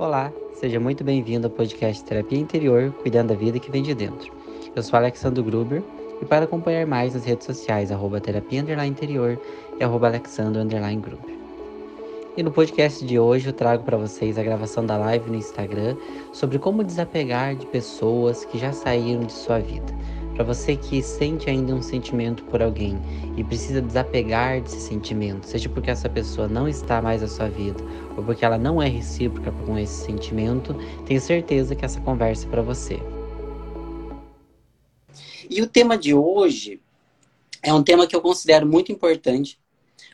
Olá, seja muito bem-vindo ao podcast Terapia Interior, cuidando da vida que vem de dentro. Eu sou Alexandre Gruber e para acompanhar mais nas redes sociais, arroba terapia interior e arroba gruber. E no podcast de hoje eu trago para vocês a gravação da live no Instagram sobre como desapegar de pessoas que já saíram de sua vida para você que sente ainda um sentimento por alguém e precisa desapegar desse sentimento, seja porque essa pessoa não está mais na sua vida ou porque ela não é recíproca com esse sentimento, tenho certeza que essa conversa é para você. E o tema de hoje é um tema que eu considero muito importante,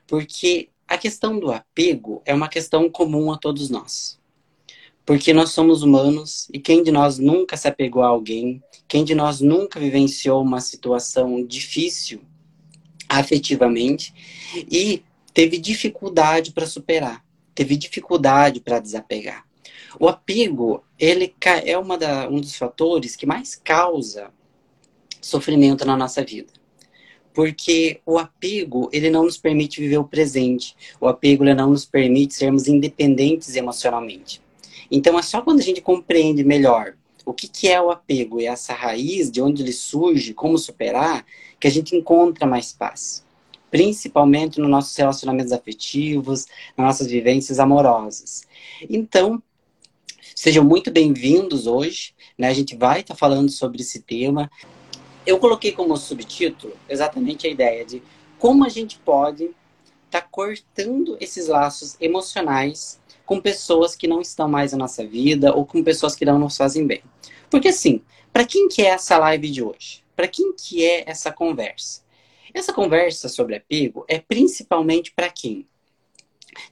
porque a questão do apego é uma questão comum a todos nós. Porque nós somos humanos e quem de nós nunca se apegou a alguém, quem de nós nunca vivenciou uma situação difícil afetivamente e teve dificuldade para superar, teve dificuldade para desapegar. O apego, ele é uma da, um dos fatores que mais causa sofrimento na nossa vida. Porque o apego, ele não nos permite viver o presente. O apego, ele não nos permite sermos independentes emocionalmente. Então é só quando a gente compreende melhor o que, que é o apego e essa raiz, de onde ele surge, como superar, que a gente encontra mais paz. Principalmente nos nossos relacionamentos afetivos, nas nossas vivências amorosas. Então, sejam muito bem-vindos hoje. Né? A gente vai estar tá falando sobre esse tema. Eu coloquei como subtítulo exatamente a ideia de como a gente pode estar tá cortando esses laços emocionais com pessoas que não estão mais na nossa vida ou com pessoas que não nos fazem bem. Porque assim, para quem que é essa live de hoje? Para quem que é essa conversa? Essa conversa sobre apego é principalmente para quem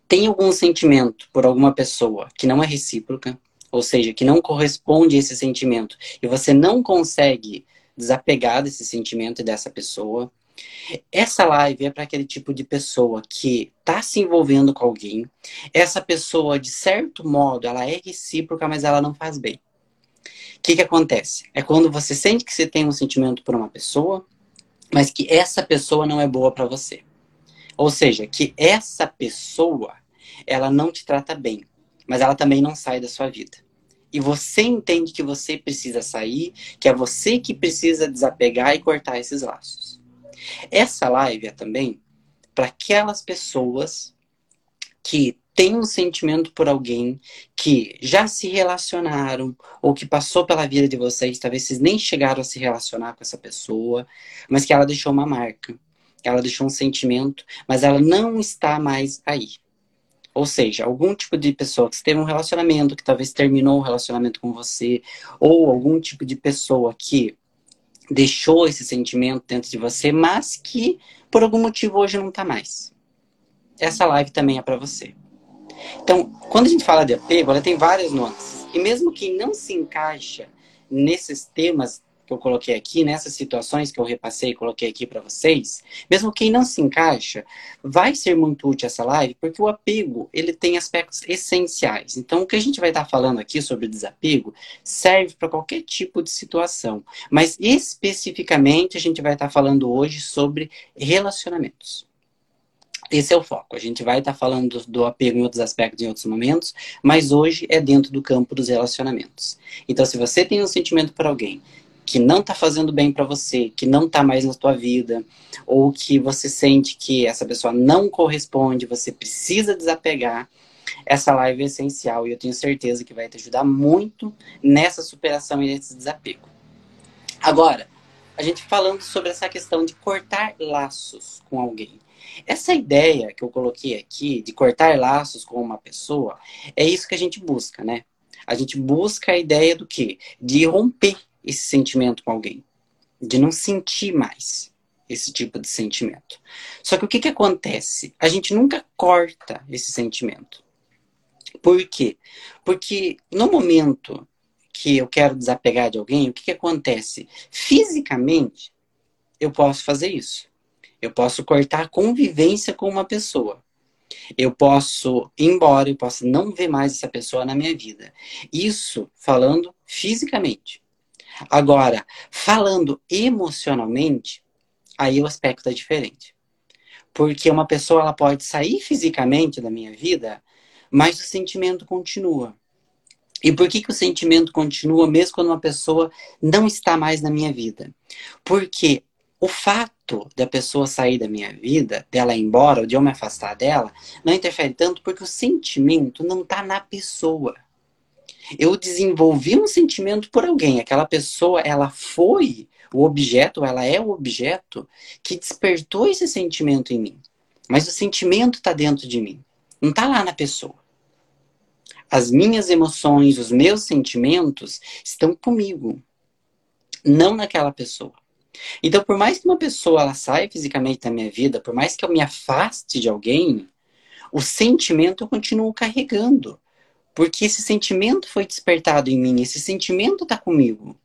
tem algum sentimento por alguma pessoa que não é recíproca, ou seja, que não corresponde a esse sentimento e você não consegue desapegar desse sentimento e dessa pessoa essa live é para aquele tipo de pessoa que está se envolvendo com alguém. Essa pessoa, de certo modo, ela é recíproca, mas ela não faz bem. O que, que acontece? É quando você sente que você tem um sentimento por uma pessoa, mas que essa pessoa não é boa para você. Ou seja, que essa pessoa, ela não te trata bem, mas ela também não sai da sua vida. E você entende que você precisa sair, que é você que precisa desapegar e cortar esses laços. Essa live é também para aquelas pessoas que têm um sentimento por alguém que já se relacionaram ou que passou pela vida de vocês, talvez vocês nem chegaram a se relacionar com essa pessoa, mas que ela deixou uma marca, ela deixou um sentimento, mas ela não está mais aí. Ou seja, algum tipo de pessoa que teve um relacionamento, que talvez terminou o relacionamento com você, ou algum tipo de pessoa que deixou esse sentimento dentro de você, mas que por algum motivo hoje não está mais. Essa live também é para você. Então, quando a gente fala de apego, ela tem várias nuances. E mesmo quem não se encaixa nesses temas que eu coloquei aqui, nessas situações que eu repassei e coloquei aqui para vocês, mesmo quem não se encaixa, vai ser muito útil essa live, porque o apego, ele tem aspectos essenciais. Então, o que a gente vai estar falando aqui sobre desapego serve para qualquer tipo de situação, mas especificamente a gente vai estar falando hoje sobre relacionamentos. Esse é o foco. A gente vai estar falando do, do, apego em outros aspectos, em outros momentos, mas hoje é dentro do campo dos relacionamentos. Então, se você tem um sentimento por alguém que não está fazendo bem para você, que não está mais na tua vida, ou que você sente que essa pessoa não corresponde, você precisa desapegar, essa live é essencial e eu tenho certeza que vai te ajudar muito nessa superação e nesse desapego. Agora, a gente falando sobre essa questão de cortar laços com alguém. Essa ideia que eu coloquei aqui de cortar laços com uma pessoa, é isso que a gente busca, né? A gente busca a ideia do quê? De romper esse sentimento com alguém, de não sentir mais esse tipo de sentimento. Só que o que, que acontece? A gente nunca corta esse sentimento. Por quê? Porque no momento que eu quero desapegar de alguém, o que, que acontece? Fisicamente, eu posso fazer isso. Eu posso cortar a convivência com uma pessoa. Eu posso ir embora, eu posso não ver mais essa pessoa na minha vida. Isso falando fisicamente. Agora, falando emocionalmente, aí o aspecto é diferente. Porque uma pessoa ela pode sair fisicamente da minha vida, mas o sentimento continua. E por que, que o sentimento continua mesmo quando uma pessoa não está mais na minha vida? Porque o fato da pessoa sair da minha vida, dela ir embora, ou de eu me afastar dela, não interfere tanto porque o sentimento não está na pessoa. Eu desenvolvi um sentimento por alguém. Aquela pessoa, ela foi o objeto, ela é o objeto que despertou esse sentimento em mim. Mas o sentimento está dentro de mim, não está lá na pessoa. As minhas emoções, os meus sentimentos estão comigo, não naquela pessoa. Então, por mais que uma pessoa ela saia fisicamente da minha vida, por mais que eu me afaste de alguém, o sentimento eu continuo carregando. Porque esse sentimento foi despertado em mim, esse sentimento está comigo.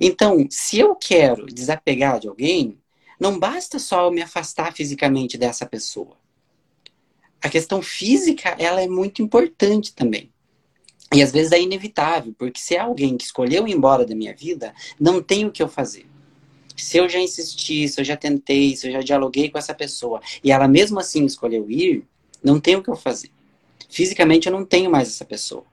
Então, se eu quero desapegar de alguém, não basta só eu me afastar fisicamente dessa pessoa. A questão física, ela é muito importante também. E às vezes é inevitável, porque se é alguém que escolheu ir embora da minha vida, não tem o que eu fazer. Se eu já insisti, se eu já tentei, se eu já dialoguei com essa pessoa e ela mesmo assim escolheu ir, não tem o que eu fazer. Fisicamente eu não tenho mais essa pessoa.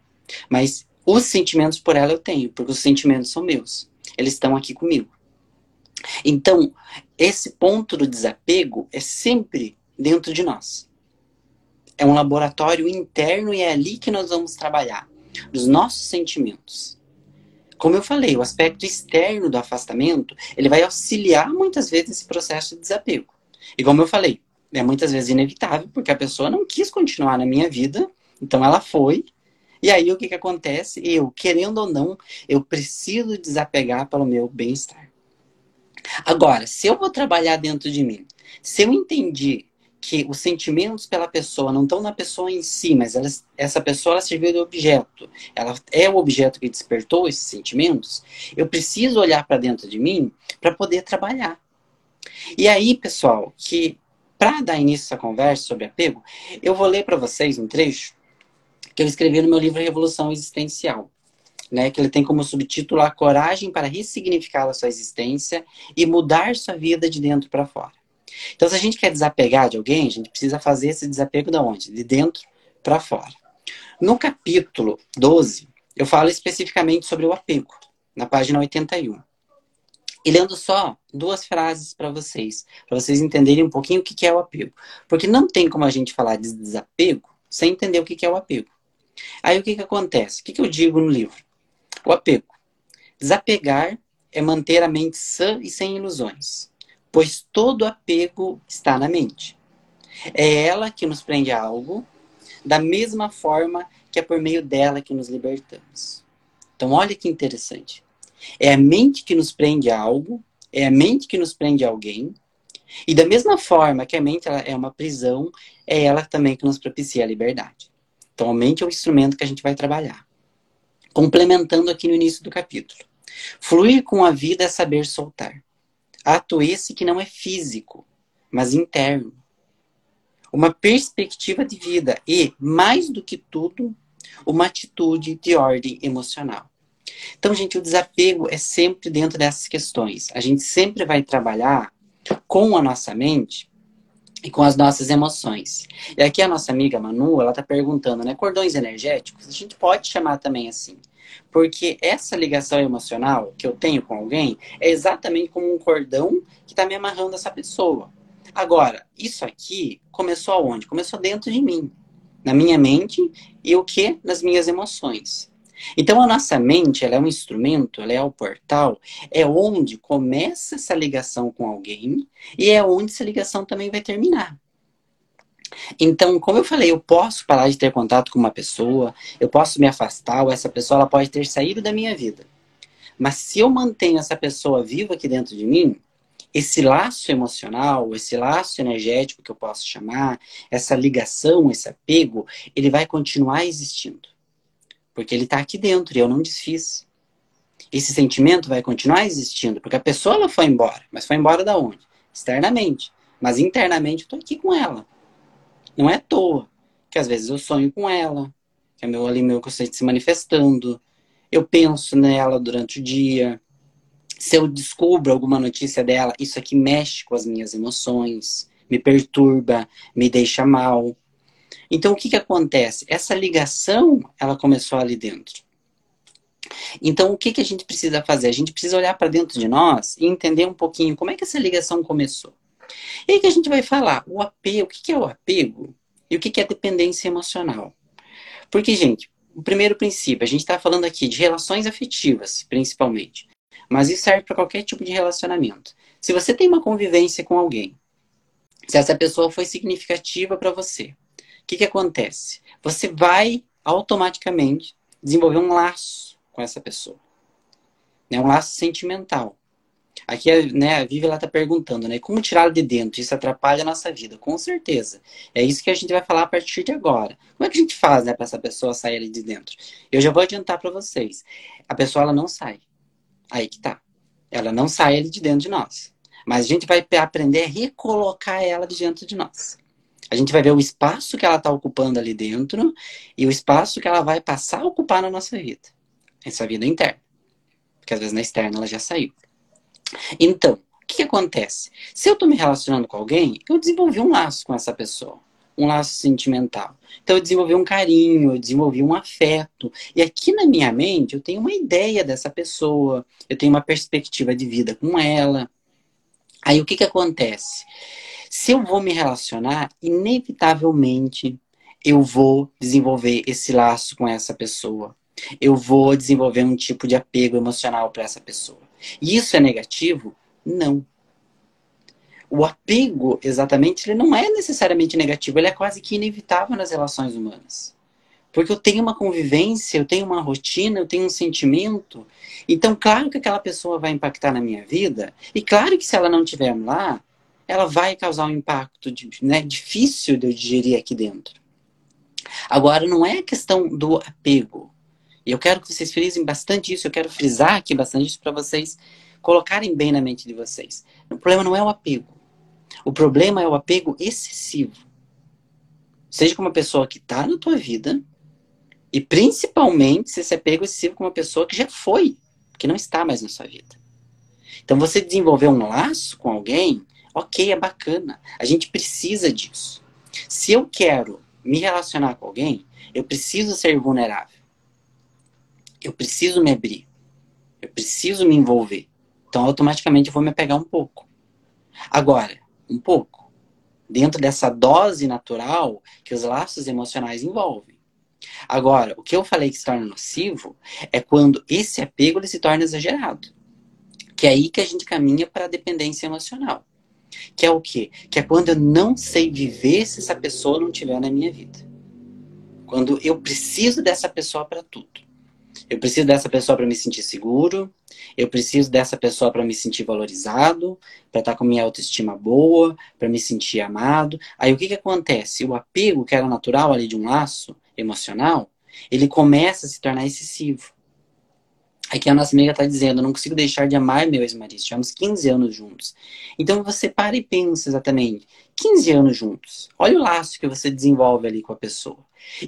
Mas os sentimentos por ela eu tenho, porque os sentimentos são meus. Eles estão aqui comigo. Então, esse ponto do desapego é sempre dentro de nós. É um laboratório interno e é ali que nós vamos trabalhar os nossos sentimentos. Como eu falei, o aspecto externo do afastamento, ele vai auxiliar muitas vezes esse processo de desapego. E como eu falei, é muitas vezes inevitável, porque a pessoa não quis continuar na minha vida, então ela foi. E aí o que, que acontece? Eu, querendo ou não, eu preciso desapegar pelo meu bem-estar. Agora, se eu vou trabalhar dentro de mim, se eu entendi que os sentimentos pela pessoa não estão na pessoa em si, mas ela, essa pessoa ela serviu de objeto. Ela é o objeto que despertou esses sentimentos. Eu preciso olhar para dentro de mim para poder trabalhar. E aí, pessoal, que para dar início essa conversa sobre apego, eu vou ler para vocês um trecho que eu escrevi no meu livro Revolução Existencial. Né, que ele tem como subtítulo A Coragem para Ressignificar a Sua Existência e Mudar Sua Vida de Dentro para Fora. Então, se a gente quer desapegar de alguém, a gente precisa fazer esse desapego da onde? De dentro para fora. No capítulo 12, eu falo especificamente sobre o apego, na página 81. E lendo só duas frases para vocês, para vocês entenderem um pouquinho o que é o apego. Porque não tem como a gente falar de desapego sem entender o que é o apego. Aí o que, que acontece? O que, que eu digo no livro? O apego. Desapegar é manter a mente sã e sem ilusões pois todo apego está na mente. É ela que nos prende a algo, da mesma forma que é por meio dela que nos libertamos. Então, olha que interessante. É a mente que nos prende a algo, é a mente que nos prende a alguém, e da mesma forma que a mente é uma prisão, é ela também que nos propicia a liberdade. Então, a mente é o instrumento que a gente vai trabalhar. Complementando aqui no início do capítulo. Fluir com a vida é saber soltar. Ato esse que não é físico, mas interno. Uma perspectiva de vida e, mais do que tudo, uma atitude de ordem emocional. Então, gente, o desapego é sempre dentro dessas questões. A gente sempre vai trabalhar com a nossa mente e com as nossas emoções. E aqui a nossa amiga Manu, ela está perguntando, né? Cordões energéticos, a gente pode chamar também assim. Porque essa ligação emocional que eu tenho com alguém é exatamente como um cordão que está me amarrando essa pessoa. Agora, isso aqui começou aonde? Começou dentro de mim, na minha mente e o que? Nas minhas emoções. Então a nossa mente, ela é um instrumento, ela é o portal, é onde começa essa ligação com alguém e é onde essa ligação também vai terminar. Então, como eu falei, eu posso parar de ter contato com uma pessoa, eu posso me afastar, ou essa pessoa ela pode ter saído da minha vida. Mas se eu mantenho essa pessoa viva aqui dentro de mim, esse laço emocional, esse laço energético que eu posso chamar, essa ligação, esse apego, ele vai continuar existindo. Porque ele está aqui dentro e eu não desfiz. Esse sentimento vai continuar existindo, porque a pessoa ela foi embora, mas foi embora da onde? Externamente. Mas internamente eu estou aqui com ela. Não é à toa que às vezes eu sonho com ela, que é meu ali meu conceito se manifestando. Eu penso nela durante o dia. Se eu descubro alguma notícia dela, isso aqui mexe com as minhas emoções, me perturba, me deixa mal. Então, o que, que acontece? Essa ligação, ela começou ali dentro. Então, o que, que a gente precisa fazer? A gente precisa olhar para dentro de nós e entender um pouquinho como é que essa ligação começou. E aí que a gente vai falar o apego, o que, que é o apego e o que, que é dependência emocional. Porque, gente, o primeiro princípio, a gente está falando aqui de relações afetivas, principalmente. Mas isso serve para qualquer tipo de relacionamento. Se você tem uma convivência com alguém, se essa pessoa foi significativa para você, que, que acontece? Você vai automaticamente desenvolver um laço com essa pessoa. Né? Um laço sentimental. Aqui né, a Vivi está perguntando, né? Como tirá-lo de dentro? Isso atrapalha a nossa vida? Com certeza. É isso que a gente vai falar a partir de agora. Como é que a gente faz né, para essa pessoa sair de dentro? Eu já vou adiantar para vocês. A pessoa ela não sai. Aí que tá. Ela não sai de dentro de nós. Mas a gente vai aprender a recolocar ela de dentro de nós. A gente vai ver o espaço que ela está ocupando ali dentro e o espaço que ela vai passar a ocupar na nossa vida. Essa vida interna. Porque às vezes na externa ela já saiu. Então, o que, que acontece? Se eu estou me relacionando com alguém, eu desenvolvi um laço com essa pessoa um laço sentimental. Então eu desenvolvi um carinho, eu desenvolvi um afeto. E aqui na minha mente eu tenho uma ideia dessa pessoa, eu tenho uma perspectiva de vida com ela. Aí o que, que acontece? Se eu vou me relacionar, inevitavelmente eu vou desenvolver esse laço com essa pessoa. Eu vou desenvolver um tipo de apego emocional para essa pessoa. E isso é negativo? Não. O apego, exatamente, ele não é necessariamente negativo, ele é quase que inevitável nas relações humanas. Porque eu tenho uma convivência, eu tenho uma rotina, eu tenho um sentimento. Então, claro que aquela pessoa vai impactar na minha vida. E claro que se ela não estiver lá, ela vai causar um impacto né, difícil de eu digerir aqui dentro. Agora, não é a questão do apego. E eu quero que vocês frisem bastante isso, eu quero frisar aqui bastante isso para vocês colocarem bem na mente de vocês. O problema não é o apego. O problema é o apego excessivo. Seja com uma pessoa que está na tua vida, e principalmente se esse apego excessivo com uma pessoa que já foi, que não está mais na sua vida. Então você desenvolver um laço com alguém, ok, é bacana. A gente precisa disso. Se eu quero me relacionar com alguém, eu preciso ser vulnerável. Eu preciso me abrir. Eu preciso me envolver. Então, automaticamente, eu vou me apegar um pouco. Agora, um pouco. Dentro dessa dose natural que os laços emocionais envolvem. Agora, o que eu falei que se torna nocivo é quando esse apego ele se torna exagerado. Que é aí que a gente caminha para a dependência emocional. Que é o quê? Que é quando eu não sei viver se essa pessoa não estiver na minha vida. Quando eu preciso dessa pessoa para tudo. Eu preciso dessa pessoa para me sentir seguro, eu preciso dessa pessoa para me sentir valorizado, para estar tá com minha autoestima boa, para me sentir amado. Aí o que, que acontece? O apego, que era natural ali de um laço emocional, ele começa a se tornar excessivo. Aqui a nossa amiga está dizendo, não consigo deixar de amar meu ex-marido. Tivemos 15 anos juntos. Então você para e pensa exatamente. 15 anos juntos. Olha o laço que você desenvolve ali com a pessoa.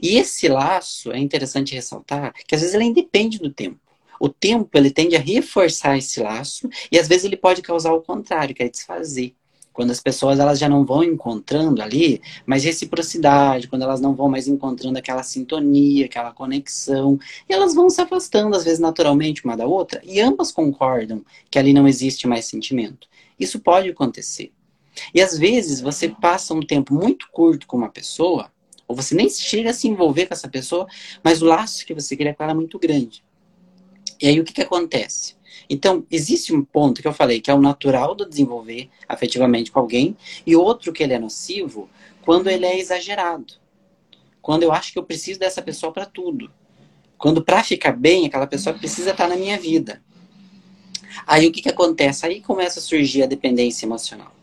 E esse laço, é interessante ressaltar, que às vezes ele independe do tempo o tempo ele tende a reforçar esse laço e às vezes ele pode causar o contrário, que é desfazer. Quando as pessoas elas já não vão encontrando ali mais reciprocidade, quando elas não vão mais encontrando aquela sintonia, aquela conexão, e elas vão se afastando às vezes naturalmente uma da outra, e ambas concordam que ali não existe mais sentimento. Isso pode acontecer. E às vezes você passa um tempo muito curto com uma pessoa, ou você nem chega a se envolver com essa pessoa, mas o laço que você cria com ela é muito grande. E aí o que, que acontece? Então, existe um ponto que eu falei, que é o natural do desenvolver afetivamente com alguém, e outro que ele é nocivo quando ele é exagerado. Quando eu acho que eu preciso dessa pessoa para tudo. Quando para ficar bem, aquela pessoa precisa estar na minha vida. Aí o que, que acontece? Aí começa a surgir a dependência emocional.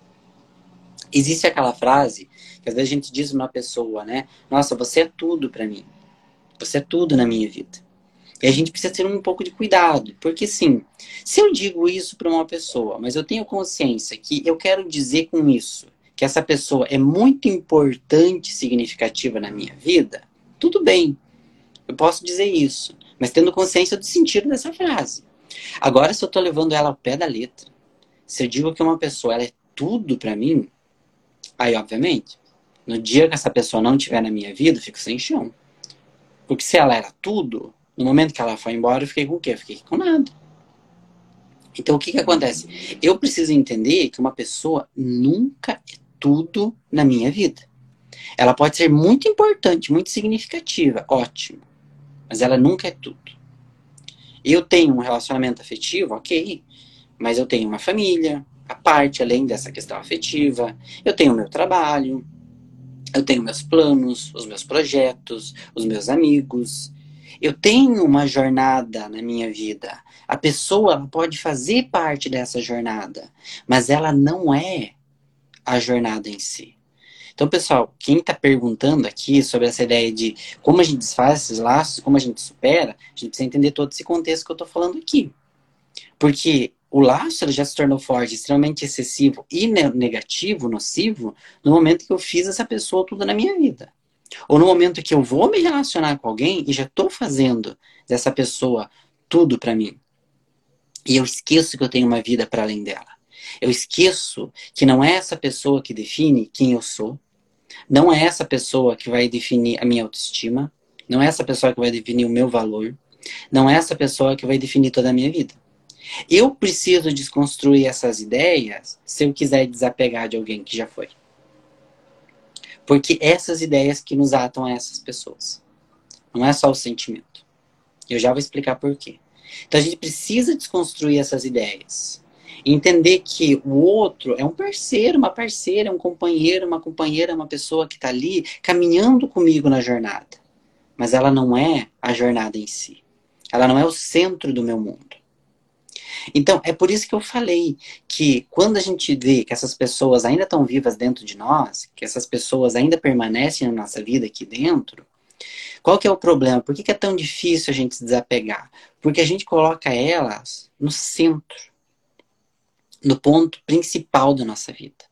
Existe aquela frase que às vezes a gente diz uma pessoa, né? Nossa, você é tudo para mim. Você é tudo na minha vida. E a gente precisa ter um pouco de cuidado, porque sim, se eu digo isso para uma pessoa, mas eu tenho consciência que eu quero dizer com isso que essa pessoa é muito importante, significativa na minha vida, tudo bem. Eu posso dizer isso, mas tendo consciência do sentido dessa frase. Agora, se eu estou levando ela ao pé da letra, se eu digo que uma pessoa é tudo para mim, aí obviamente No dia que essa pessoa não estiver na minha vida, eu fico sem chão. Porque se ela era tudo, no momento que ela foi embora, eu fiquei com o quê? Eu fiquei com nada. Então, o que, que acontece? Eu preciso entender que uma pessoa nunca é tudo na minha vida. Ela pode ser muito importante, muito significativa, ótimo. Mas ela nunca é tudo. Eu tenho um relacionamento afetivo, ok. Mas eu tenho uma família, a parte além dessa questão afetiva. Eu tenho o meu trabalho. Eu tenho meus planos, os meus projetos, os meus amigos. Eu tenho uma jornada na minha vida. A pessoa pode fazer parte dessa jornada, mas ela não é a jornada em si. Então, pessoal, quem está perguntando aqui sobre essa ideia de como a gente desfaz esses laços, como a gente supera, a gente precisa entender todo esse contexto que eu estou falando aqui. Porque o laço já se tornou forte, extremamente excessivo e negativo, nocivo, no momento que eu fiz essa pessoa tudo na minha vida. Ou no momento que eu vou me relacionar com alguém e já estou fazendo dessa pessoa tudo para mim. E eu esqueço que eu tenho uma vida para além dela. Eu esqueço que não é essa pessoa que define quem eu sou. Não é essa pessoa que vai definir a minha autoestima. Não é essa pessoa que vai definir o meu valor. Não é essa pessoa que vai definir toda a minha vida. Eu preciso desconstruir essas ideias se eu quiser desapegar de alguém que já foi. Porque essas ideias que nos atam a essas pessoas. Não é só o sentimento. Eu já vou explicar por quê. Então a gente precisa desconstruir essas ideias. Entender que o outro é um parceiro, uma parceira, um companheiro, uma companheira, uma pessoa que está ali caminhando comigo na jornada. Mas ela não é a jornada em si. Ela não é o centro do meu mundo. Então, é por isso que eu falei que quando a gente vê que essas pessoas ainda estão vivas dentro de nós, que essas pessoas ainda permanecem na nossa vida aqui dentro, qual que é o problema? Por que, que é tão difícil a gente se desapegar? Porque a gente coloca elas no centro, no ponto principal da nossa vida.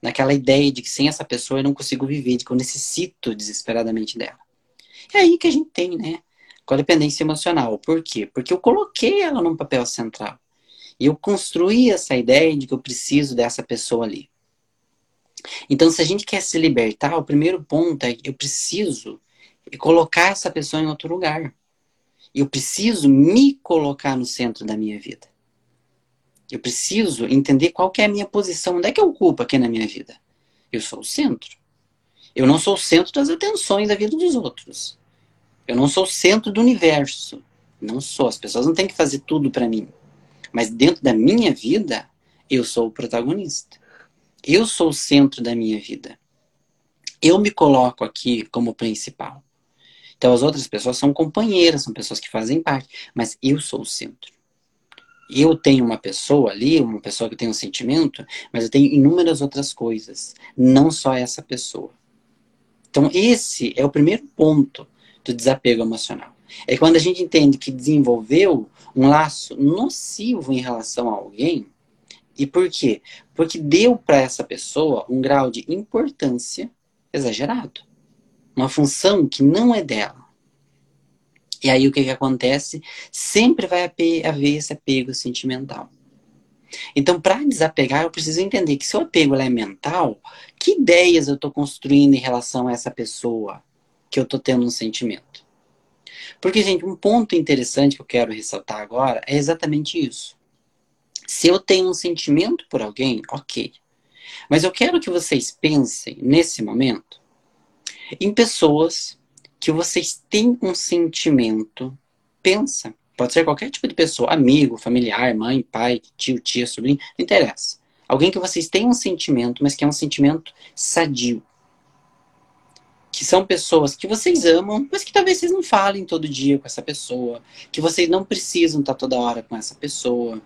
Naquela ideia de que sem essa pessoa eu não consigo viver, de que eu necessito desesperadamente dela. É aí que a gente tem, né? Com a dependência emocional. Por quê? Porque eu coloquei ela num papel central. E eu construí essa ideia de que eu preciso dessa pessoa ali. Então, se a gente quer se libertar, o primeiro ponto é que eu preciso colocar essa pessoa em outro lugar. Eu preciso me colocar no centro da minha vida. Eu preciso entender qual é a minha posição. Onde é que eu ocupo aqui na minha vida? Eu sou o centro. Eu não sou o centro das atenções da vida dos outros. Eu não sou o centro do universo. Não sou. As pessoas não têm que fazer tudo para mim. Mas dentro da minha vida, eu sou o protagonista. Eu sou o centro da minha vida. Eu me coloco aqui como principal. Então as outras pessoas são companheiras, são pessoas que fazem parte, mas eu sou o centro. Eu tenho uma pessoa ali, uma pessoa que tem um sentimento, mas eu tenho inúmeras outras coisas, não só essa pessoa. Então esse é o primeiro ponto do desapego emocional. É quando a gente entende que desenvolveu um laço nocivo em relação a alguém. E por quê? Porque deu para essa pessoa um grau de importância exagerado. Uma função que não é dela. E aí o que, que acontece? Sempre vai haver esse apego sentimental. Então, para desapegar, eu preciso entender que se o apego é mental, que ideias eu estou construindo em relação a essa pessoa? Que eu tô tendo um sentimento. Porque, gente, um ponto interessante que eu quero ressaltar agora é exatamente isso. Se eu tenho um sentimento por alguém, ok. Mas eu quero que vocês pensem, nesse momento, em pessoas que vocês têm um sentimento. Pensa. Pode ser qualquer tipo de pessoa, amigo, familiar, mãe, pai, tio, tia, sobrinho, não interessa. Alguém que vocês têm um sentimento, mas que é um sentimento sadio que são pessoas que vocês amam, mas que talvez vocês não falem todo dia com essa pessoa, que vocês não precisam estar toda hora com essa pessoa.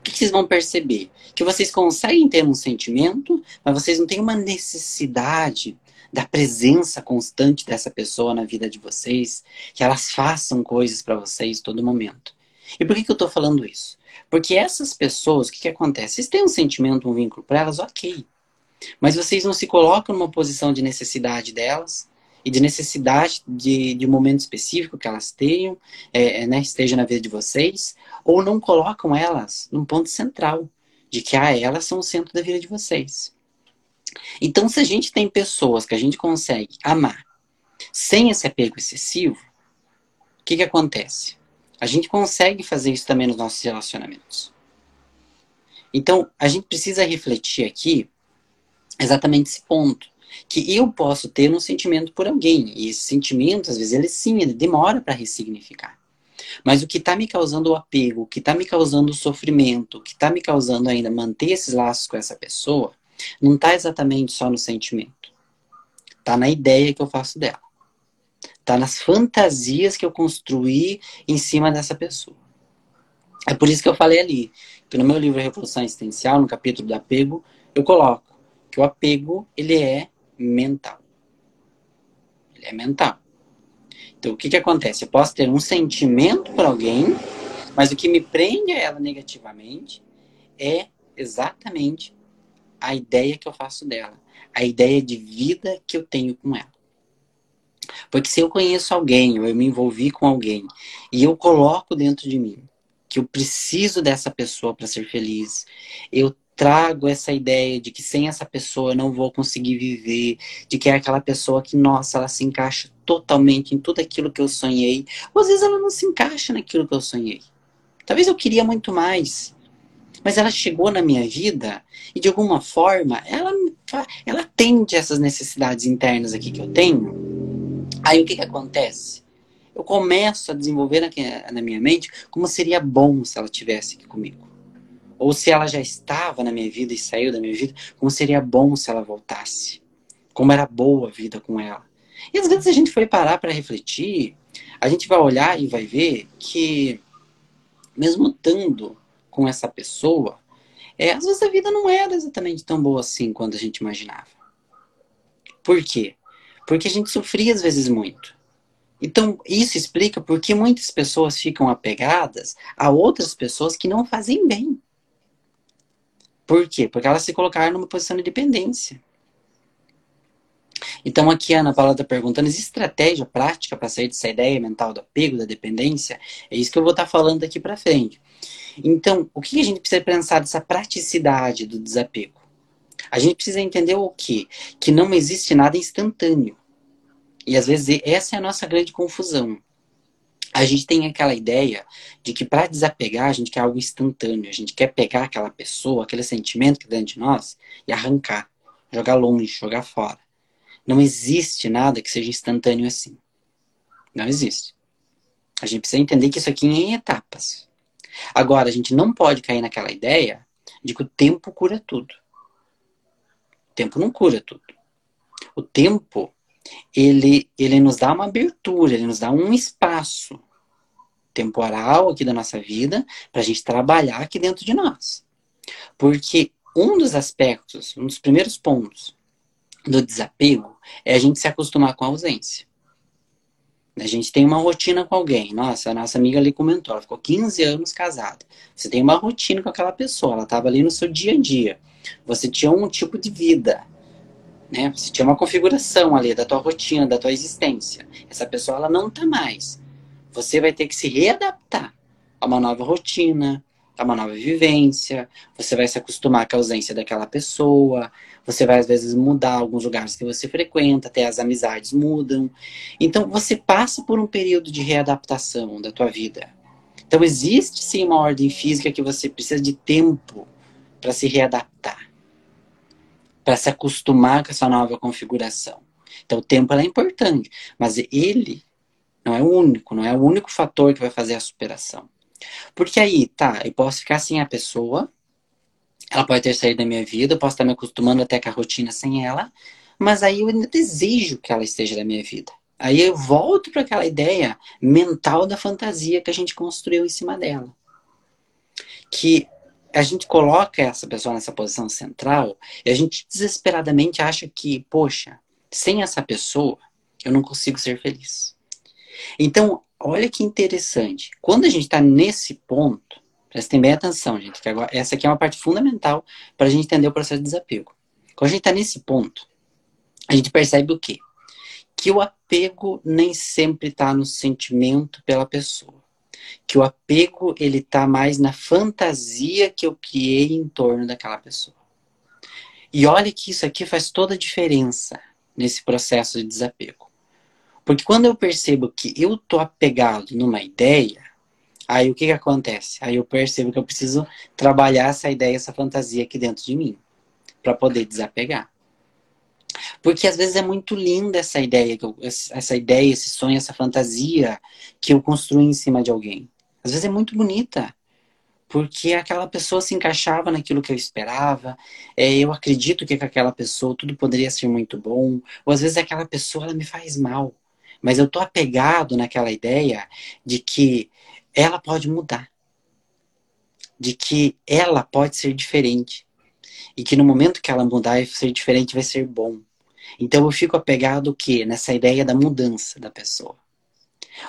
O que vocês vão perceber? Que vocês conseguem ter um sentimento, mas vocês não têm uma necessidade da presença constante dessa pessoa na vida de vocês, que elas façam coisas para vocês todo momento. E por que, que eu estou falando isso? Porque essas pessoas, o que, que acontece? Vocês têm um sentimento, um vínculo para elas, ok. Mas vocês não se colocam numa posição de necessidade delas e de necessidade de, de um momento específico que elas tenham, é, é, né, esteja na vida de vocês, ou não colocam elas num ponto central de que ah, elas são o centro da vida de vocês. Então, se a gente tem pessoas que a gente consegue amar sem esse apego excessivo, o que, que acontece? A gente consegue fazer isso também nos nossos relacionamentos. Então, a gente precisa refletir aqui exatamente esse ponto. Que eu posso ter um sentimento por alguém. E esse sentimento, às vezes, ele sim, ele demora para ressignificar. Mas o que está me causando o apego, o que está me causando o sofrimento, o que está me causando ainda manter esses laços com essa pessoa, não está exatamente só no sentimento. Está na ideia que eu faço dela. Está nas fantasias que eu construí em cima dessa pessoa. É por isso que eu falei ali, que no meu livro Revolução Existencial, no capítulo do apego, eu coloco que o apego, ele é mental. Ele é mental. Então, o que, que acontece? Eu posso ter um sentimento por alguém, mas o que me prende a ela negativamente é exatamente a ideia que eu faço dela, a ideia de vida que eu tenho com ela. Porque se eu conheço alguém, ou eu me envolvi com alguém, e eu coloco dentro de mim que eu preciso dessa pessoa para ser feliz, eu trago essa ideia de que sem essa pessoa eu não vou conseguir viver, de que é aquela pessoa que, nossa, ela se encaixa totalmente em tudo aquilo que eu sonhei, ou às vezes ela não se encaixa naquilo que eu sonhei. Talvez eu queria muito mais, mas ela chegou na minha vida e de alguma forma ela, ela atende essas necessidades internas aqui que eu tenho. Aí o que, que acontece? Eu começo a desenvolver na, na minha mente como seria bom se ela tivesse aqui comigo. Ou se ela já estava na minha vida e saiu da minha vida, como seria bom se ela voltasse. Como era boa a vida com ela. E às vezes a gente foi parar para refletir, a gente vai olhar e vai ver que, mesmo estando com essa pessoa, é, às vezes a vida não era exatamente tão boa assim quanto a gente imaginava. Por quê? Porque a gente sofria às vezes muito. Então, isso explica por que muitas pessoas ficam apegadas a outras pessoas que não fazem bem. Por quê? Porque elas se colocaram numa posição de dependência. Então aqui a Ana Paula está perguntando, existe estratégia prática para sair dessa ideia mental do apego, da dependência? É isso que eu vou estar tá falando aqui para frente. Então, o que a gente precisa pensar dessa praticidade do desapego? A gente precisa entender o quê? Que não existe nada instantâneo. E às vezes essa é a nossa grande confusão a gente tem aquela ideia de que para desapegar a gente quer algo instantâneo, a gente quer pegar aquela pessoa, aquele sentimento que dentro de nós e arrancar, jogar longe, jogar fora. Não existe nada que seja instantâneo assim. Não existe. A gente precisa entender que isso aqui é em etapas. Agora, a gente não pode cair naquela ideia de que o tempo cura tudo. O tempo não cura tudo. O tempo, ele, ele nos dá uma abertura, ele nos dá um espaço temporal aqui da nossa vida para a gente trabalhar aqui dentro de nós. Porque um dos aspectos, um dos primeiros pontos do desapego é a gente se acostumar com a ausência. A gente tem uma rotina com alguém. Nossa, a nossa amiga ali comentou, ela ficou 15 anos casada. Você tem uma rotina com aquela pessoa, ela estava ali no seu dia a dia. Você tinha um tipo de vida, né? Você tinha uma configuração ali da tua rotina, da tua existência. Essa pessoa ela não está mais. Você vai ter que se readaptar a uma nova rotina, a uma nova vivência. Você vai se acostumar com a ausência daquela pessoa. Você vai, às vezes, mudar alguns lugares que você frequenta, até as amizades mudam. Então, você passa por um período de readaptação da tua vida. Então, existe sim uma ordem física que você precisa de tempo para se readaptar, para se acostumar com essa nova configuração. Então, o tempo é importante, mas ele não é o único, não é o único fator que vai fazer a superação. Porque aí, tá, eu posso ficar sem a pessoa, ela pode ter saído da minha vida, eu posso estar me acostumando até com a rotina sem ela, mas aí eu ainda desejo que ela esteja na minha vida. Aí eu volto para aquela ideia mental da fantasia que a gente construiu em cima dela. Que a gente coloca essa pessoa nessa posição central e a gente desesperadamente acha que, poxa, sem essa pessoa eu não consigo ser feliz. Então, olha que interessante. Quando a gente está nesse ponto, prestem bem atenção, gente, que agora, essa aqui é uma parte fundamental para a gente entender o processo de desapego. Quando a gente está nesse ponto, a gente percebe o quê? Que o apego nem sempre está no sentimento pela pessoa. Que o apego ele está mais na fantasia que eu criei em torno daquela pessoa. E olha que isso aqui faz toda a diferença nesse processo de desapego. Porque quando eu percebo que eu tô apegado numa ideia, aí o que que acontece? Aí eu percebo que eu preciso trabalhar essa ideia, essa fantasia aqui dentro de mim, para poder desapegar. Porque às vezes é muito linda essa ideia, essa ideia, esse sonho, essa fantasia que eu construí em cima de alguém. Às vezes é muito bonita porque aquela pessoa se encaixava naquilo que eu esperava. É, eu acredito que com aquela pessoa tudo poderia ser muito bom. Ou às vezes aquela pessoa ela me faz mal, mas eu tô apegado naquela ideia de que ela pode mudar, de que ela pode ser diferente e que no momento que ela mudar e ser diferente vai ser bom. Então eu fico apegado o? Nessa ideia da mudança da pessoa.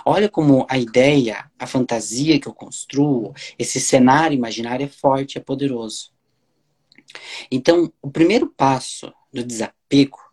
Olha como a ideia, a fantasia que eu construo, esse cenário imaginário é forte, é poderoso. Então, o primeiro passo do desapego,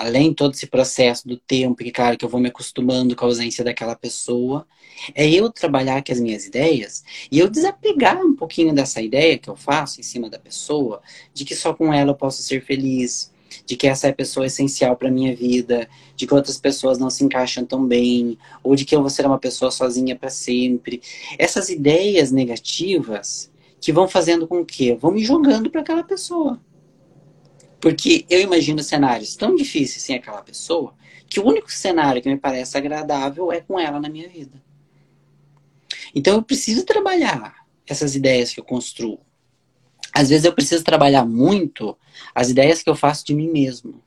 além todo esse processo do tempo, que claro que eu vou me acostumando com a ausência daquela pessoa, é eu trabalhar com as minhas ideias e eu desapegar um pouquinho dessa ideia que eu faço em cima da pessoa, de que só com ela eu posso ser feliz, de que essa é a pessoa essencial para minha vida, de que outras pessoas não se encaixam tão bem, ou de que eu vou ser uma pessoa sozinha para sempre. Essas ideias negativas que vão fazendo com que vão me jogando para aquela pessoa. Porque eu imagino cenários tão difíceis sem aquela pessoa, que o único cenário que me parece agradável é com ela na minha vida. Então eu preciso trabalhar essas ideias que eu construo às vezes eu preciso trabalhar muito as ideias que eu faço de mim mesmo.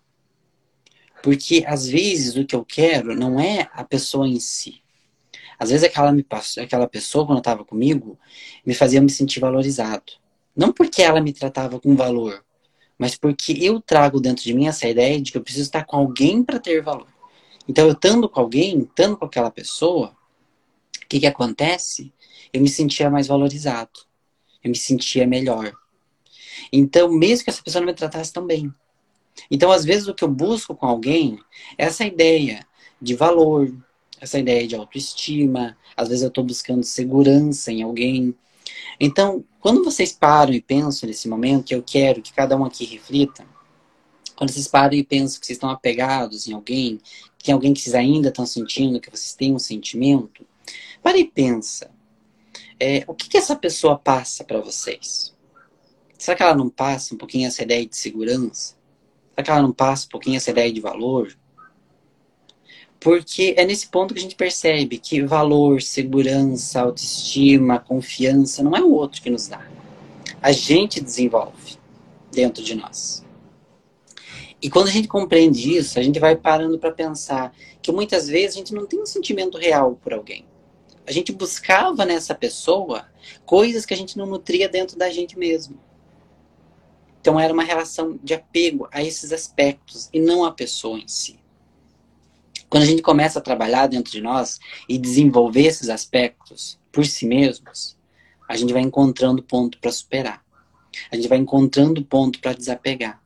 Porque às vezes o que eu quero não é a pessoa em si. Às vezes aquela, me passou, aquela pessoa, quando estava comigo, me fazia me sentir valorizado. Não porque ela me tratava com valor, mas porque eu trago dentro de mim essa ideia de que eu preciso estar com alguém para ter valor. Então, eu estando com alguém, estando com aquela pessoa, o que, que acontece? Eu me sentia mais valorizado. Eu me sentia melhor. Então, mesmo que essa pessoa não me tratasse tão bem. Então, às vezes, o que eu busco com alguém é essa ideia de valor, essa ideia de autoestima. Às vezes, eu estou buscando segurança em alguém. Então, quando vocês param e pensam nesse momento, que eu quero que cada um aqui reflita, quando vocês param e pensam que vocês estão apegados em alguém, que tem alguém que vocês ainda estão sentindo, que vocês têm um sentimento, para e pensa. É, o que, que essa pessoa passa para vocês? Será que ela não passa um pouquinho essa ideia de segurança? Será que ela não passa um pouquinho essa ideia de valor? Porque é nesse ponto que a gente percebe que valor, segurança, autoestima, confiança não é o outro que nos dá. A gente desenvolve dentro de nós. E quando a gente compreende isso, a gente vai parando para pensar que muitas vezes a gente não tem um sentimento real por alguém. A gente buscava nessa pessoa coisas que a gente não nutria dentro da gente mesmo. Então era uma relação de apego a esses aspectos e não a pessoa em si. Quando a gente começa a trabalhar dentro de nós e desenvolver esses aspectos por si mesmos, a gente vai encontrando ponto para superar. A gente vai encontrando ponto para desapegar.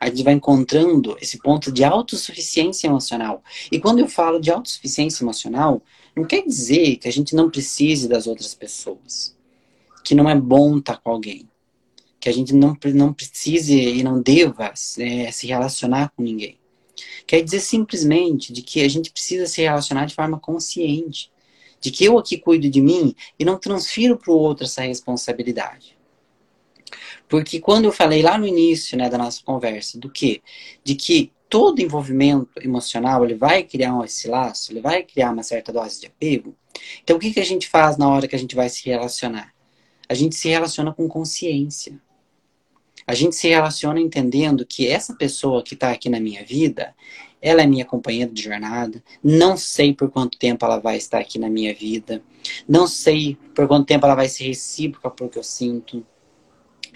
A gente vai encontrando esse ponto de autossuficiência emocional. E quando eu falo de autossuficiência emocional, não quer dizer que a gente não precise das outras pessoas. Que não é bom estar com alguém que a gente não, não precise e não deva é, se relacionar com ninguém. Quer dizer simplesmente de que a gente precisa se relacionar de forma consciente. De que eu aqui cuido de mim e não transfiro para o outro essa responsabilidade. Porque quando eu falei lá no início né, da nossa conversa, do que? De que todo envolvimento emocional ele vai criar esse laço, ele vai criar uma certa dose de apego. Então o que, que a gente faz na hora que a gente vai se relacionar? A gente se relaciona com consciência. A gente se relaciona entendendo que essa pessoa que está aqui na minha vida, ela é minha companheira de jornada. Não sei por quanto tempo ela vai estar aqui na minha vida. Não sei por quanto tempo ela vai ser recíproca por que eu sinto.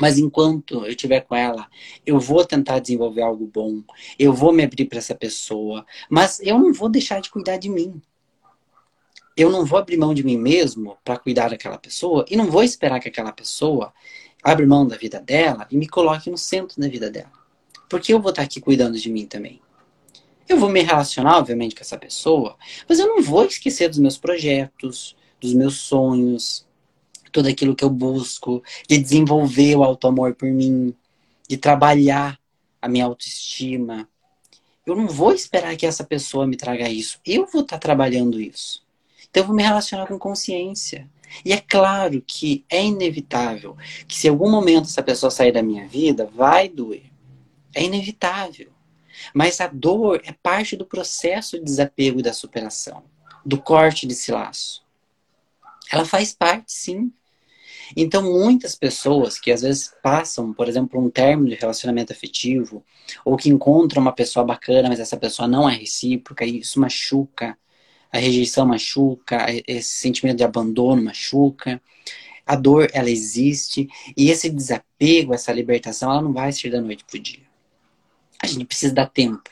Mas enquanto eu estiver com ela, eu vou tentar desenvolver algo bom. Eu vou me abrir para essa pessoa. Mas eu não vou deixar de cuidar de mim. Eu não vou abrir mão de mim mesmo para cuidar daquela pessoa e não vou esperar que aquela pessoa abre mão da vida dela e me coloque no centro da vida dela. Porque eu vou estar aqui cuidando de mim também. Eu vou me relacionar, obviamente, com essa pessoa, mas eu não vou esquecer dos meus projetos, dos meus sonhos, tudo aquilo que eu busco, de desenvolver o auto-amor por mim, de trabalhar a minha autoestima. Eu não vou esperar que essa pessoa me traga isso. Eu vou estar trabalhando isso. Então eu vou me relacionar com consciência. E é claro que é inevitável que se em algum momento essa pessoa sair da minha vida, vai doer. É inevitável. Mas a dor é parte do processo de desapego e da superação, do corte desse laço. Ela faz parte, sim. Então, muitas pessoas que às vezes passam, por exemplo, um término de relacionamento afetivo, ou que encontram uma pessoa bacana, mas essa pessoa não é recíproca, e isso machuca, a rejeição machuca, esse sentimento de abandono machuca. A dor, ela existe, e esse desapego, essa libertação, ela não vai ser da noite pro dia. A gente precisa dar tempo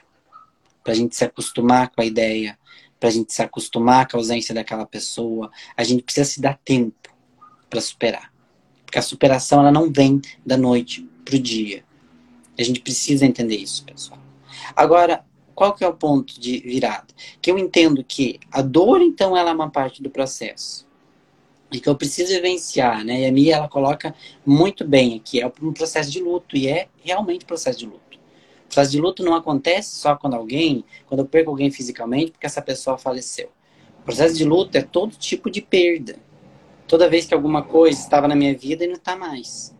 para a gente se acostumar com a ideia, para a gente se acostumar com a ausência daquela pessoa. A gente precisa se dar tempo para superar. Porque a superação ela não vem da noite pro dia. A gente precisa entender isso, pessoal. Agora, qual que é o ponto de virada? Que eu entendo que a dor, então, ela é uma parte do processo. E que eu preciso vivenciar, né? E a Mia, ela coloca muito bem aqui. É um processo de luto. E é realmente processo de luto. O processo de luto não acontece só quando alguém, quando eu perco alguém fisicamente, porque essa pessoa faleceu. O processo de luto é todo tipo de perda. Toda vez que alguma coisa estava na minha vida e não está mais.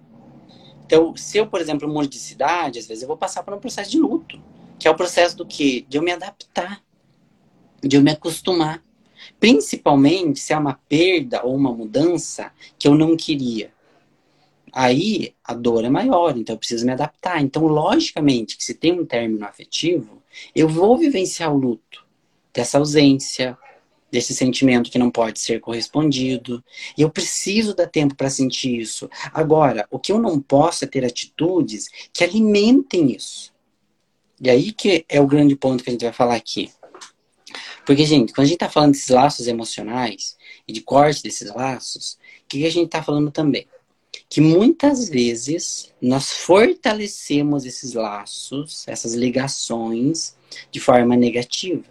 Então, se eu, por exemplo, mudo de cidade, às vezes eu vou passar por um processo de luto. Que é o processo do quê? De eu me adaptar. De eu me acostumar. Principalmente se é uma perda ou uma mudança que eu não queria aí a dor é maior, então eu preciso me adaptar. Então, logicamente, que se tem um término afetivo, eu vou vivenciar o luto dessa ausência, desse sentimento que não pode ser correspondido. E eu preciso dar tempo para sentir isso. Agora, o que eu não posso é ter atitudes que alimentem isso. E aí que é o grande ponto que a gente vai falar aqui. Porque, gente, quando a gente está falando desses laços emocionais e de corte desses laços, o que a gente está falando também? que muitas vezes nós fortalecemos esses laços, essas ligações, de forma negativa.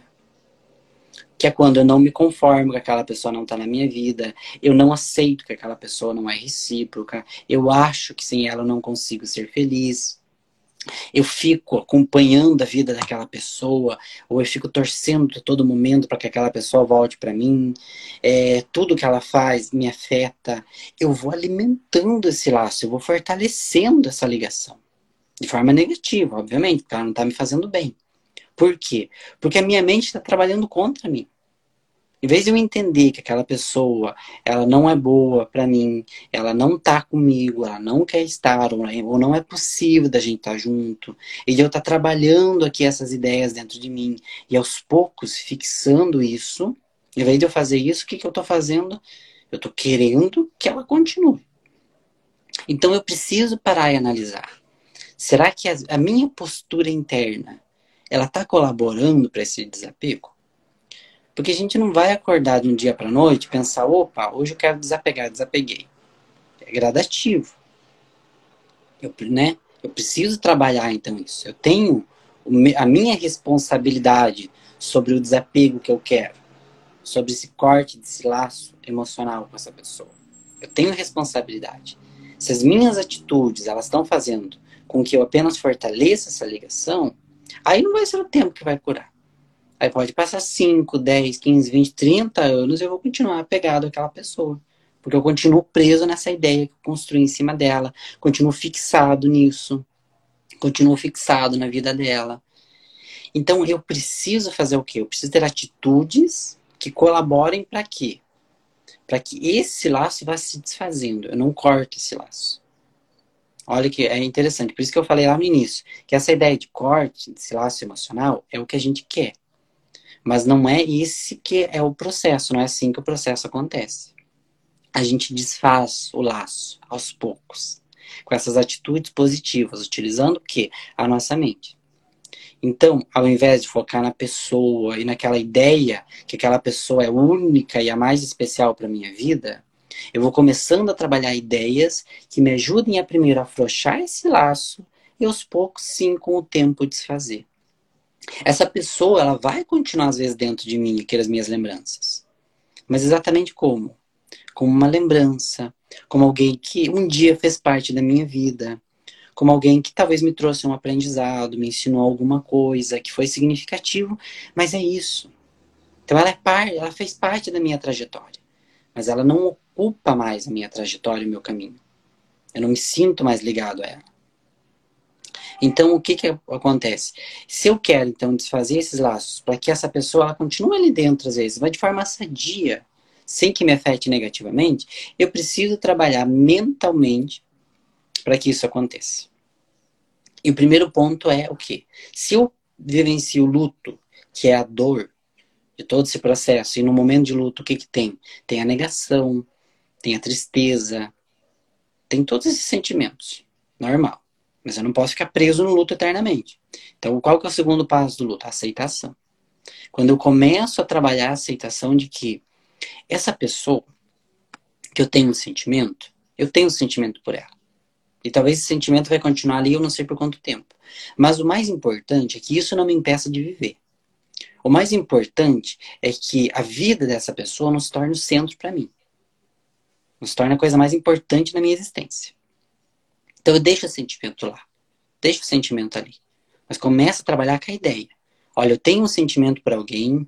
Que é quando eu não me conformo que aquela pessoa não está na minha vida, eu não aceito que aquela pessoa não é recíproca, eu acho que sem ela eu não consigo ser feliz eu fico acompanhando a vida daquela pessoa, ou eu fico torcendo todo momento para que aquela pessoa volte para mim, é, tudo que ela faz me afeta, eu vou alimentando esse laço, eu vou fortalecendo essa ligação. De forma negativa, obviamente, porque ela não está me fazendo bem. Por quê? Porque a minha mente está trabalhando contra mim. Em vez de eu entender que aquela pessoa, ela não é boa para mim, ela não tá comigo, ela não quer estar, ou não é possível da gente estar tá junto, e eu tá trabalhando aqui essas ideias dentro de mim, e aos poucos fixando isso, em vez de eu fazer isso, o que, que eu tô fazendo? Eu tô querendo que ela continue. Então eu preciso parar e analisar. Será que a, minha postura interna, ela tá colaborando para esse desapego? Porque a gente não vai acordar de um dia para noite e pensar, opa, hoje eu quero desapegar, desapeguei. É gradativo. Eu, né? eu preciso trabalhar então isso. Eu tenho a minha responsabilidade sobre o desapego que eu quero, sobre esse corte desse laço emocional com essa pessoa. Eu tenho responsabilidade. Se as minhas atitudes elas estão fazendo com que eu apenas fortaleça essa ligação, aí não vai ser o tempo que vai curar. Aí pode passar 5, 10, 15, 20, 30 anos eu vou continuar apegado àquela pessoa. Porque eu continuo preso nessa ideia que eu construí em cima dela, continuo fixado nisso, continuo fixado na vida dela. Então eu preciso fazer o quê? Eu preciso ter atitudes que colaborem para quê? Para que esse laço vá se desfazendo. Eu não corto esse laço. Olha que é interessante. Por isso que eu falei lá no início, que essa ideia de corte, desse laço emocional, é o que a gente quer. Mas não é esse que é o processo, não é assim que o processo acontece. A gente desfaz o laço aos poucos, com essas atitudes positivas, utilizando o quê? A nossa mente. Então, ao invés de focar na pessoa e naquela ideia que aquela pessoa é única e a mais especial para minha vida, eu vou começando a trabalhar ideias que me ajudem a primeiro afrouxar esse laço e aos poucos, sim, com o tempo desfazer essa pessoa ela vai continuar às vezes dentro de mim, aquelas minhas lembranças. Mas exatamente como? Como uma lembrança, como alguém que um dia fez parte da minha vida, como alguém que talvez me trouxe um aprendizado, me ensinou alguma coisa que foi significativo, mas é isso. Então ela é parte, ela fez parte da minha trajetória, mas ela não ocupa mais a minha trajetória o meu caminho. Eu não me sinto mais ligado a ela. Então, o que, que acontece? Se eu quero, então, desfazer esses laços para que essa pessoa ela continue ali dentro, às vezes, mas de forma sadia, sem que me afete negativamente, eu preciso trabalhar mentalmente para que isso aconteça. E o primeiro ponto é o quê? Se eu vivencio o luto, que é a dor de todo esse processo, e no momento de luto, o que, que tem? Tem a negação, tem a tristeza, tem todos esses sentimentos. Normal. Mas eu não posso ficar preso no luto eternamente. Então, qual que é o segundo passo do luto? A aceitação. Quando eu começo a trabalhar a aceitação de que essa pessoa que eu tenho um sentimento, eu tenho um sentimento por ela. E talvez esse sentimento vai continuar ali, eu não sei por quanto tempo. Mas o mais importante é que isso não me impeça de viver. O mais importante é que a vida dessa pessoa não se torne o centro para mim. Não se torne a coisa mais importante na minha existência. Então eu deixo o sentimento lá. Deixo o sentimento ali. Mas começa a trabalhar com a ideia. Olha, eu tenho um sentimento por alguém,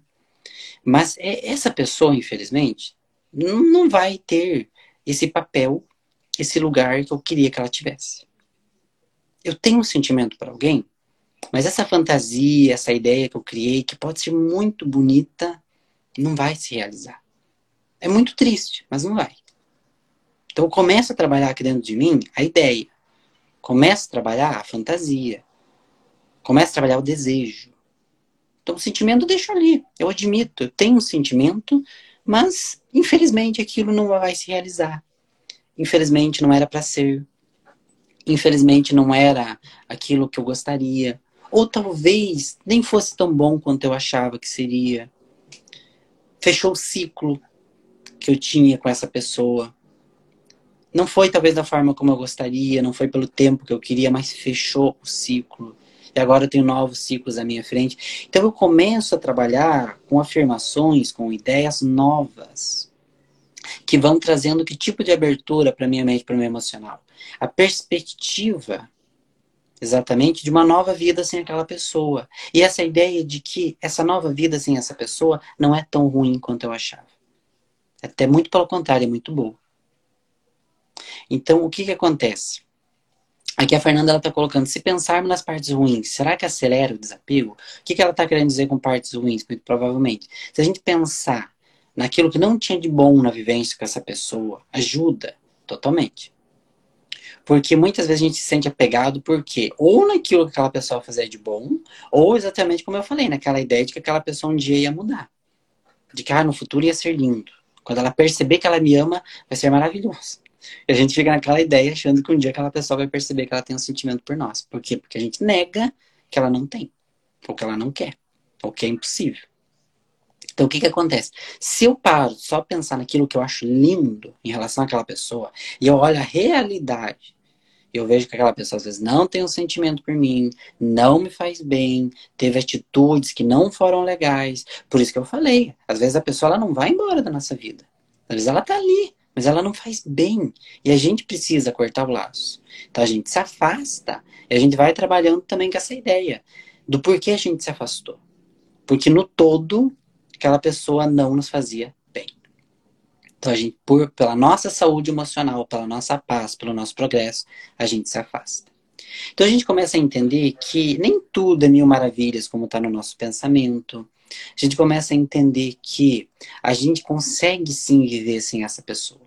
mas é, essa pessoa, infelizmente, não vai ter esse papel, esse lugar que eu queria que ela tivesse. Eu tenho um sentimento para alguém, mas essa fantasia, essa ideia que eu criei, que pode ser muito bonita, não vai se realizar. É muito triste, mas não vai. Então eu começo a trabalhar aqui dentro de mim a ideia. Começo a trabalhar a fantasia. Começo a trabalhar o desejo. Então o sentimento eu deixo ali. Eu admito, eu tenho um sentimento, mas infelizmente aquilo não vai se realizar. Infelizmente não era para ser. Infelizmente não era aquilo que eu gostaria. Ou talvez nem fosse tão bom quanto eu achava que seria. Fechou o ciclo que eu tinha com essa pessoa. Não foi talvez da forma como eu gostaria, não foi pelo tempo que eu queria, mas fechou o ciclo. E agora eu tenho novos ciclos à minha frente. Então eu começo a trabalhar com afirmações, com ideias novas, que vão trazendo que tipo de abertura para minha mente, para o meu emocional. A perspectiva exatamente de uma nova vida sem aquela pessoa. E essa ideia de que essa nova vida sem essa pessoa não é tão ruim quanto eu achava. Até muito pelo contrário, é muito boa. Então, o que, que acontece? Aqui a Fernanda está colocando, se pensarmos nas partes ruins, será que acelera o desapego? O que, que ela está querendo dizer com partes ruins? Muito provavelmente. Se a gente pensar naquilo que não tinha de bom na vivência com essa pessoa, ajuda totalmente. Porque muitas vezes a gente se sente apegado porque ou naquilo que aquela pessoa fazia de bom, ou exatamente como eu falei, naquela ideia de que aquela pessoa um dia ia mudar. De que ah, no futuro ia ser lindo. Quando ela perceber que ela me ama, vai ser maravilhoso. E a gente fica naquela ideia achando que um dia aquela pessoa vai perceber que ela tem um sentimento por nós. Por quê? Porque a gente nega que ela não tem, ou que ela não quer, ou que é impossível. Então, o que, que acontece? Se eu paro só pensar naquilo que eu acho lindo em relação àquela pessoa, e eu olho a realidade, eu vejo que aquela pessoa às vezes não tem um sentimento por mim, não me faz bem, teve atitudes que não foram legais. Por isso que eu falei, às vezes a pessoa ela não vai embora da nossa vida. Às vezes ela tá ali, mas ela não faz bem. E a gente precisa cortar o laço. Então a gente se afasta e a gente vai trabalhando também com essa ideia do porquê a gente se afastou. Porque no todo, aquela pessoa não nos fazia bem. Então a gente, por, pela nossa saúde emocional, pela nossa paz, pelo nosso progresso, a gente se afasta. Então a gente começa a entender que nem tudo é mil maravilhas como está no nosso pensamento, a gente começa a entender que a gente consegue sim viver sem essa pessoa.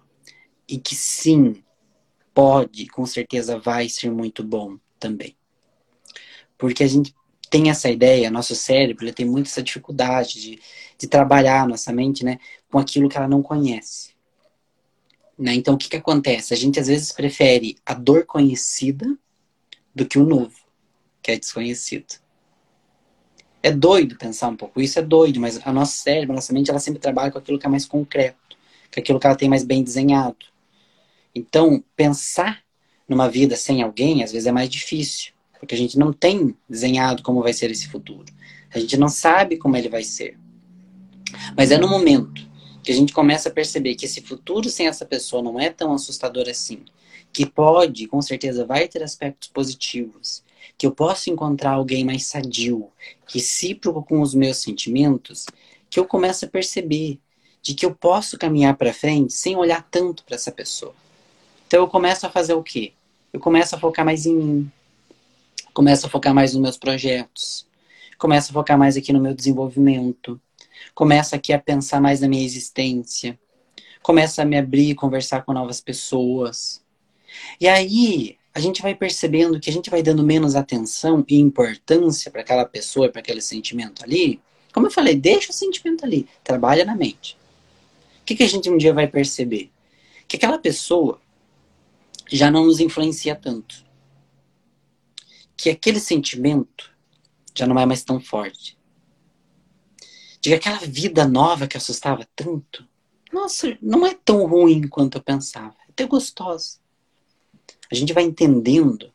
E que sim, pode, com certeza vai ser muito bom também. Porque a gente tem essa ideia, nosso cérebro ele tem muito essa dificuldade de, de trabalhar nossa mente né, com aquilo que ela não conhece. Né? Então, o que, que acontece? A gente às vezes prefere a dor conhecida do que o novo, que é desconhecido. É doido pensar um pouco isso, é doido, mas a nossa cérebro, a nossa mente, ela sempre trabalha com aquilo que é mais concreto, com aquilo que ela tem mais bem desenhado. Então, pensar numa vida sem alguém, às vezes é mais difícil, porque a gente não tem desenhado como vai ser esse futuro. A gente não sabe como ele vai ser. Mas é no momento que a gente começa a perceber que esse futuro sem essa pessoa não é tão assustador assim, que pode, com certeza, vai ter aspectos positivos, que eu posso encontrar alguém mais sadio, recíproco com os meus sentimentos, que eu começo a perceber de que eu posso caminhar para frente sem olhar tanto para essa pessoa. Então eu começo a fazer o quê? Eu começo a focar mais em mim. Começo a focar mais nos meus projetos. Começo a focar mais aqui no meu desenvolvimento. Começo aqui a pensar mais na minha existência. Começo a me abrir e conversar com novas pessoas. E aí, a gente vai percebendo que a gente vai dando menos atenção e importância para aquela pessoa, para aquele sentimento ali. Como eu falei, deixa o sentimento ali, trabalha na mente. O que, que a gente um dia vai perceber? Que aquela pessoa já não nos influencia tanto. Que aquele sentimento já não é mais tão forte. De que aquela vida nova que assustava tanto, nossa, não é tão ruim quanto eu pensava. É até gostosa a gente vai entendendo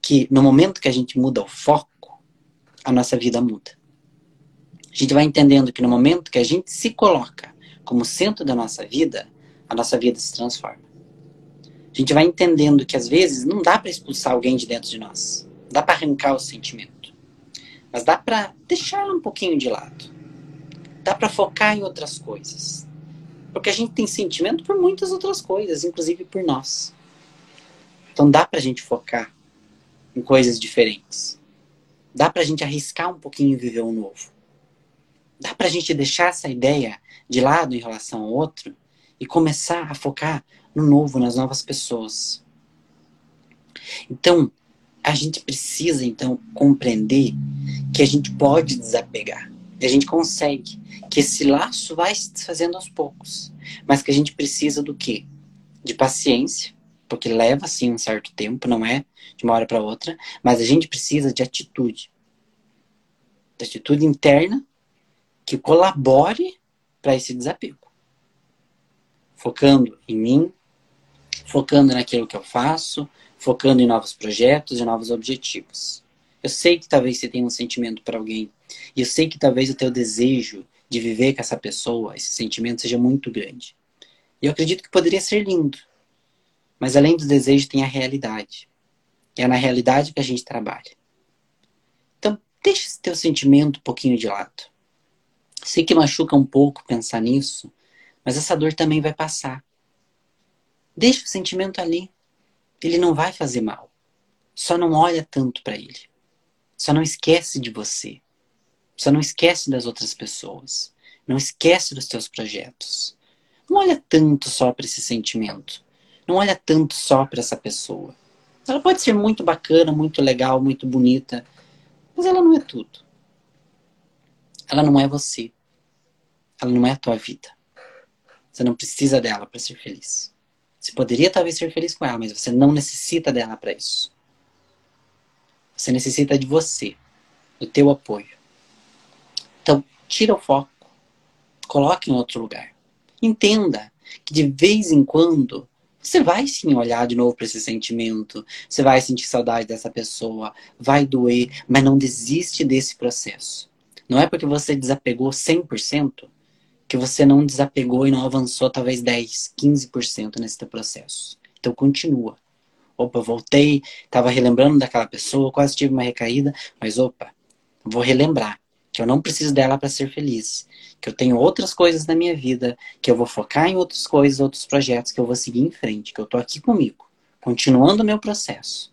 que no momento que a gente muda o foco, a nossa vida muda. A gente vai entendendo que no momento que a gente se coloca como centro da nossa vida, a nossa vida se transforma. A gente vai entendendo que às vezes não dá para expulsar alguém de dentro de nós. Dá para arrancar o sentimento. Mas dá para deixar um pouquinho de lado. Dá para focar em outras coisas. Porque a gente tem sentimento por muitas outras coisas, inclusive por nós. Então dá pra gente focar em coisas diferentes. Dá pra gente arriscar um pouquinho e viver um novo. Dá pra gente deixar essa ideia de lado em relação ao outro e começar a focar no novo, nas novas pessoas. Então, a gente precisa então compreender que a gente pode desapegar. A gente consegue. Que esse laço vai se desfazendo aos poucos. Mas que a gente precisa do quê? De paciência, porque leva sim um certo tempo, não é de uma hora para outra, mas a gente precisa de atitude. De atitude interna que colabore para esse desapego. Focando em mim, focando naquilo que eu faço, focando em novos projetos e novos objetivos. Eu sei que talvez você tenha um sentimento para alguém, e eu sei que talvez o teu desejo de viver com essa pessoa, esse sentimento seja muito grande. E eu acredito que poderia ser lindo. Mas além do desejo tem a realidade. É na realidade que a gente trabalha. Então, deixa esse teu sentimento um pouquinho de lado. Sei que machuca um pouco pensar nisso, mas essa dor também vai passar. Deixa o sentimento ali. Ele não vai fazer mal. Só não olha tanto para ele. Só não esquece de você. Só não esquece das outras pessoas. Não esquece dos teus projetos. Não olha tanto só para esse sentimento. Não olha tanto só para essa pessoa. Ela pode ser muito bacana, muito legal, muito bonita, mas ela não é tudo. Ela não é você. Ela não é a tua vida. Você não precisa dela para ser feliz. Você poderia talvez ser feliz com ela, mas você não necessita dela para isso. Você necessita de você, do teu apoio. Então, tira o foco, coloque em outro lugar. Entenda que de vez em quando você vai sim olhar de novo para esse sentimento, você vai sentir saudade dessa pessoa, vai doer, mas não desiste desse processo. Não é porque você desapegou 100% que você não desapegou e não avançou talvez 10, 15% nesse processo. Então continua. Opa, voltei, estava relembrando daquela pessoa, quase tive uma recaída, mas opa, vou relembrar que eu não preciso dela para ser feliz, que eu tenho outras coisas na minha vida, que eu vou focar em outras coisas, outros projetos, que eu vou seguir em frente, que eu tô aqui comigo, continuando o meu processo.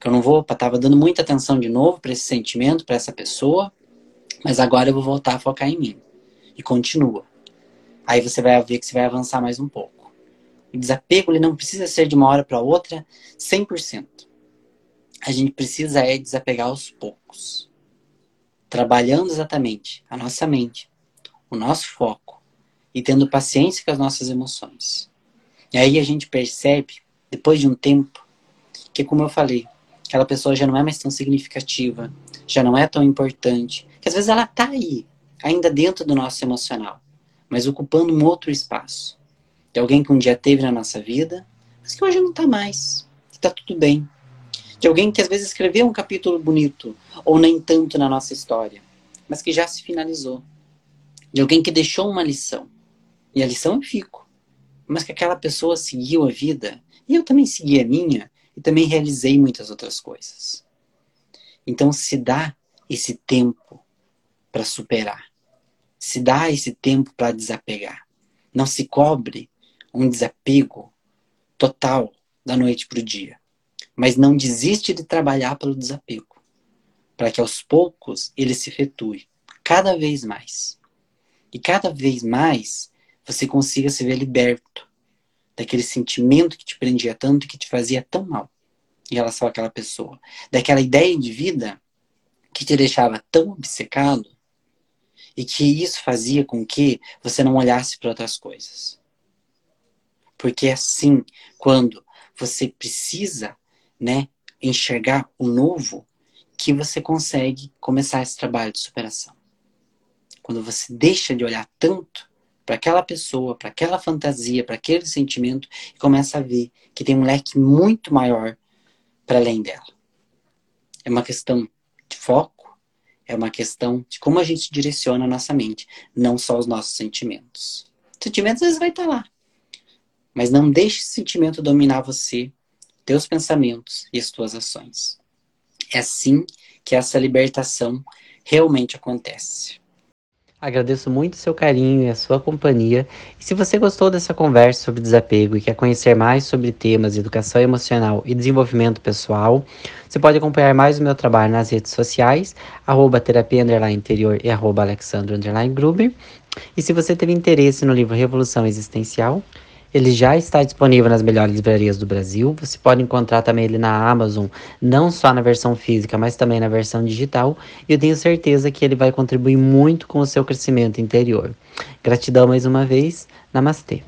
Que eu não vou, tava dando muita atenção de novo para esse sentimento, para essa pessoa, mas agora eu vou voltar a focar em mim. E continua. Aí você vai ver que você vai avançar mais um pouco. O desapego ele não precisa ser de uma hora para outra 100%. A gente precisa é desapegar aos poucos trabalhando exatamente a nossa mente, o nosso foco e tendo paciência com as nossas emoções. E aí a gente percebe, depois de um tempo, que como eu falei, aquela pessoa já não é mais tão significativa, já não é tão importante, que às vezes ela tá aí, ainda dentro do nosso emocional, mas ocupando um outro espaço. De alguém que um dia teve na nossa vida, mas que hoje não tá mais. Que tá tudo bem de alguém que às vezes escreveu um capítulo bonito, ou nem tanto na nossa história, mas que já se finalizou. De alguém que deixou uma lição. E a lição eu fico. Mas que aquela pessoa seguiu a vida E eu também segui a minha e também realizei muitas outras coisas. Então se dá esse tempo para superar. Se dá esse tempo para desapegar. Não se cobre um desapego total da noite para o dia. Mas não desiste de trabalhar pelo desapego. Para que aos poucos ele se efetue cada vez mais. E cada vez mais você consiga se ver liberto daquele sentimento que te prendia tanto e que te fazia tão mal em relação àquela pessoa. Daquela ideia de vida que te deixava tão obcecado e que isso fazia com que você não olhasse para outras coisas. Porque é assim, quando você precisa, né, enxergar o novo, que você consegue começar esse trabalho de superação. Quando você deixa de olhar tanto para aquela pessoa, para aquela fantasia, para aquele sentimento e começa a ver que tem um leque muito maior para além dela. É uma questão de foco, é uma questão de como a gente direciona a nossa mente, não só os nossos sentimentos. Sentimentos às vezes vai estar tá lá, mas não deixe esse sentimento dominar você, teus pensamentos e as tuas ações. É assim que essa libertação realmente acontece. Agradeço muito o seu carinho e a sua companhia. E se você gostou dessa conversa sobre desapego e quer conhecer mais sobre temas de educação emocional e desenvolvimento pessoal, você pode acompanhar mais o meu trabalho nas redes sociais, arroba terapia interior e arroba gruber. E se você teve interesse no livro Revolução Existencial, ele já está disponível nas melhores livrarias do Brasil. Você pode encontrar também ele na Amazon, não só na versão física, mas também na versão digital. E eu tenho certeza que ele vai contribuir muito com o seu crescimento interior. Gratidão mais uma vez. Namastê.